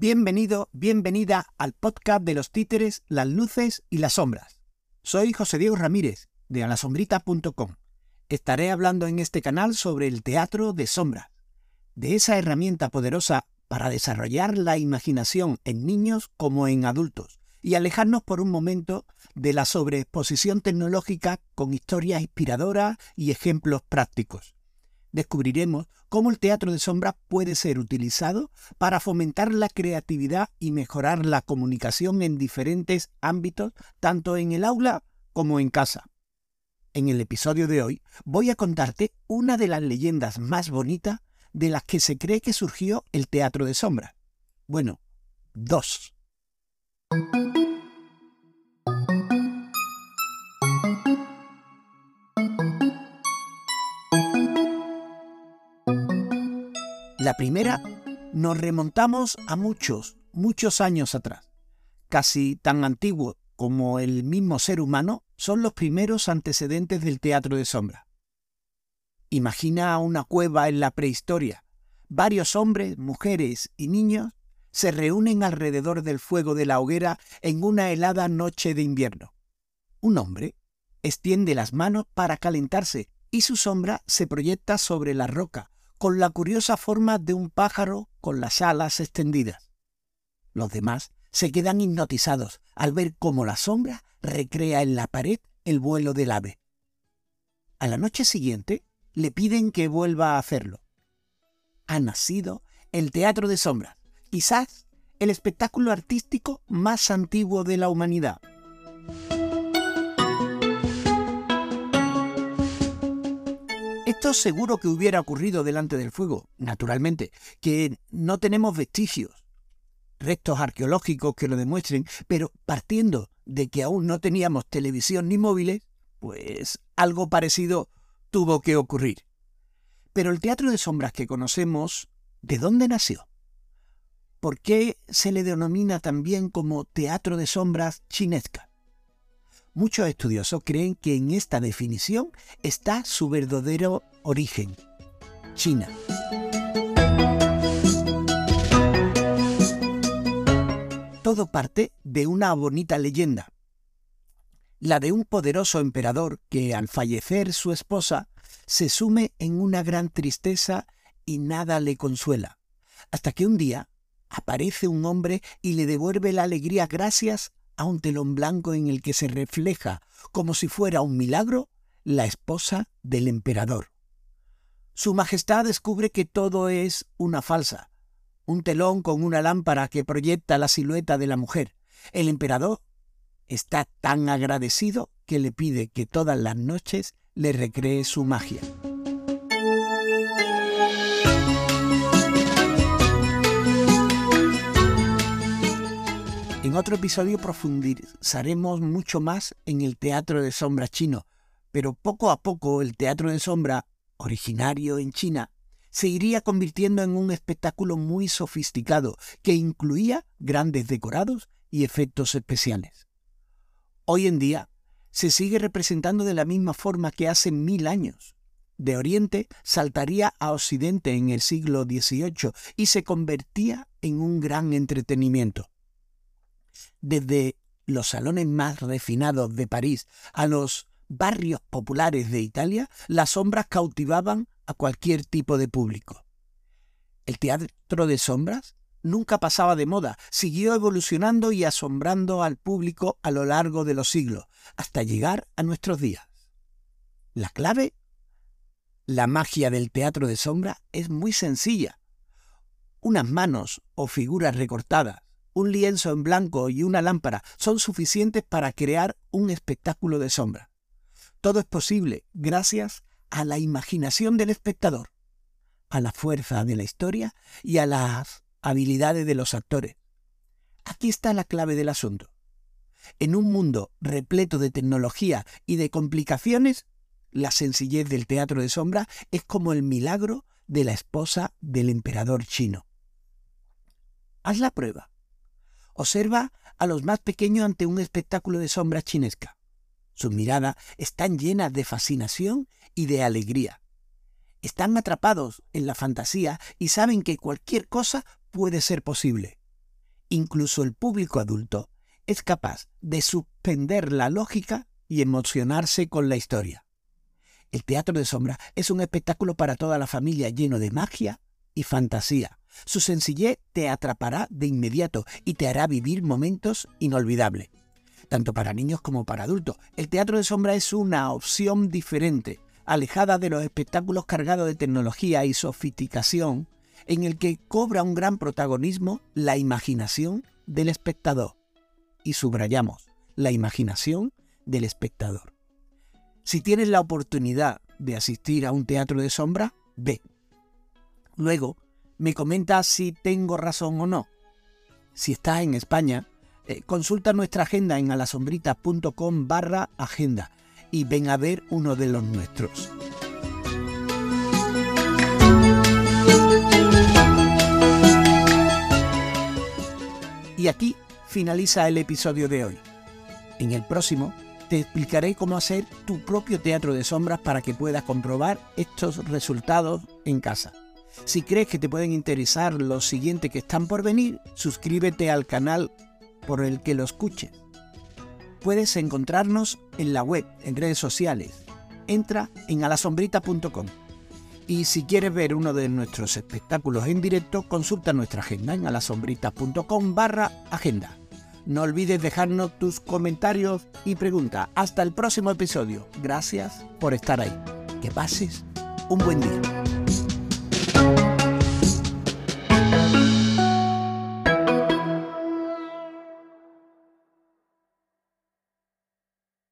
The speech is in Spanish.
Bienvenido, bienvenida al podcast de los títeres, las luces y las sombras. Soy José Diego Ramírez, de alasombrita.com. Estaré hablando en este canal sobre el teatro de sombras, de esa herramienta poderosa para desarrollar la imaginación en niños como en adultos y alejarnos por un momento de la sobreexposición tecnológica con historias inspiradoras y ejemplos prácticos descubriremos cómo el teatro de sombras puede ser utilizado para fomentar la creatividad y mejorar la comunicación en diferentes ámbitos, tanto en el aula como en casa. En el episodio de hoy voy a contarte una de las leyendas más bonitas de las que se cree que surgió el teatro de sombras. Bueno, dos. La primera nos remontamos a muchos, muchos años atrás. Casi tan antiguo como el mismo ser humano son los primeros antecedentes del teatro de sombra. Imagina una cueva en la prehistoria. Varios hombres, mujeres y niños se reúnen alrededor del fuego de la hoguera en una helada noche de invierno. Un hombre extiende las manos para calentarse y su sombra se proyecta sobre la roca, con la curiosa forma de un pájaro con las alas extendidas. Los demás se quedan hipnotizados al ver cómo la sombra recrea en la pared el vuelo del ave. A la noche siguiente le piden que vuelva a hacerlo. Ha nacido el teatro de sombras, quizás el espectáculo artístico más antiguo de la humanidad. Esto seguro que hubiera ocurrido delante del fuego, naturalmente, que no tenemos vestigios, restos arqueológicos que lo demuestren, pero partiendo de que aún no teníamos televisión ni móviles, pues algo parecido tuvo que ocurrir. Pero el teatro de sombras que conocemos, ¿de dónde nació? ¿Por qué se le denomina también como teatro de sombras chinesca? Muchos estudiosos creen que en esta definición está su verdadero origen, China. Todo parte de una bonita leyenda, la de un poderoso emperador que al fallecer su esposa se sume en una gran tristeza y nada le consuela, hasta que un día aparece un hombre y le devuelve la alegría gracias a un telón blanco en el que se refleja, como si fuera un milagro, la esposa del emperador. Su Majestad descubre que todo es una falsa, un telón con una lámpara que proyecta la silueta de la mujer. El emperador está tan agradecido que le pide que todas las noches le recree su magia. En otro episodio profundizaremos mucho más en el teatro de sombra chino, pero poco a poco el teatro de sombra, originario en China, se iría convirtiendo en un espectáculo muy sofisticado que incluía grandes decorados y efectos especiales. Hoy en día se sigue representando de la misma forma que hace mil años. De Oriente saltaría a Occidente en el siglo XVIII y se convertía en un gran entretenimiento. Desde los salones más refinados de París a los barrios populares de Italia, las sombras cautivaban a cualquier tipo de público. El teatro de sombras nunca pasaba de moda, siguió evolucionando y asombrando al público a lo largo de los siglos, hasta llegar a nuestros días. La clave, la magia del teatro de sombra es muy sencilla. Unas manos o figuras recortadas, un lienzo en blanco y una lámpara son suficientes para crear un espectáculo de sombra. Todo es posible gracias a la imaginación del espectador, a la fuerza de la historia y a las habilidades de los actores. Aquí está la clave del asunto. En un mundo repleto de tecnología y de complicaciones, la sencillez del teatro de sombra es como el milagro de la esposa del emperador chino. Haz la prueba. Observa a los más pequeños ante un espectáculo de sombra chinesca. Sus miradas están llenas de fascinación y de alegría. Están atrapados en la fantasía y saben que cualquier cosa puede ser posible. incluso el público adulto, es capaz de suspender la lógica y emocionarse con la historia. El teatro de sombra es un espectáculo para toda la familia lleno de magia y fantasía. Su sencillez te atrapará de inmediato y te hará vivir momentos inolvidables. Tanto para niños como para adultos, el teatro de sombra es una opción diferente, alejada de los espectáculos cargados de tecnología y sofisticación, en el que cobra un gran protagonismo la imaginación del espectador. Y subrayamos, la imaginación del espectador. Si tienes la oportunidad de asistir a un teatro de sombra, ve. Luego, me comenta si tengo razón o no. Si estás en España, eh, consulta nuestra agenda en alasombrita.com barra agenda y ven a ver uno de los nuestros. Y aquí finaliza el episodio de hoy. En el próximo te explicaré cómo hacer tu propio teatro de sombras para que puedas comprobar estos resultados en casa. Si crees que te pueden interesar los siguientes que están por venir, suscríbete al canal por el que lo escuches. Puedes encontrarnos en la web, en redes sociales. Entra en alasombrita.com. Y si quieres ver uno de nuestros espectáculos en directo, consulta nuestra agenda en alasombrita.com barra agenda. No olvides dejarnos tus comentarios y preguntas. Hasta el próximo episodio. Gracias por estar ahí. Que pases un buen día.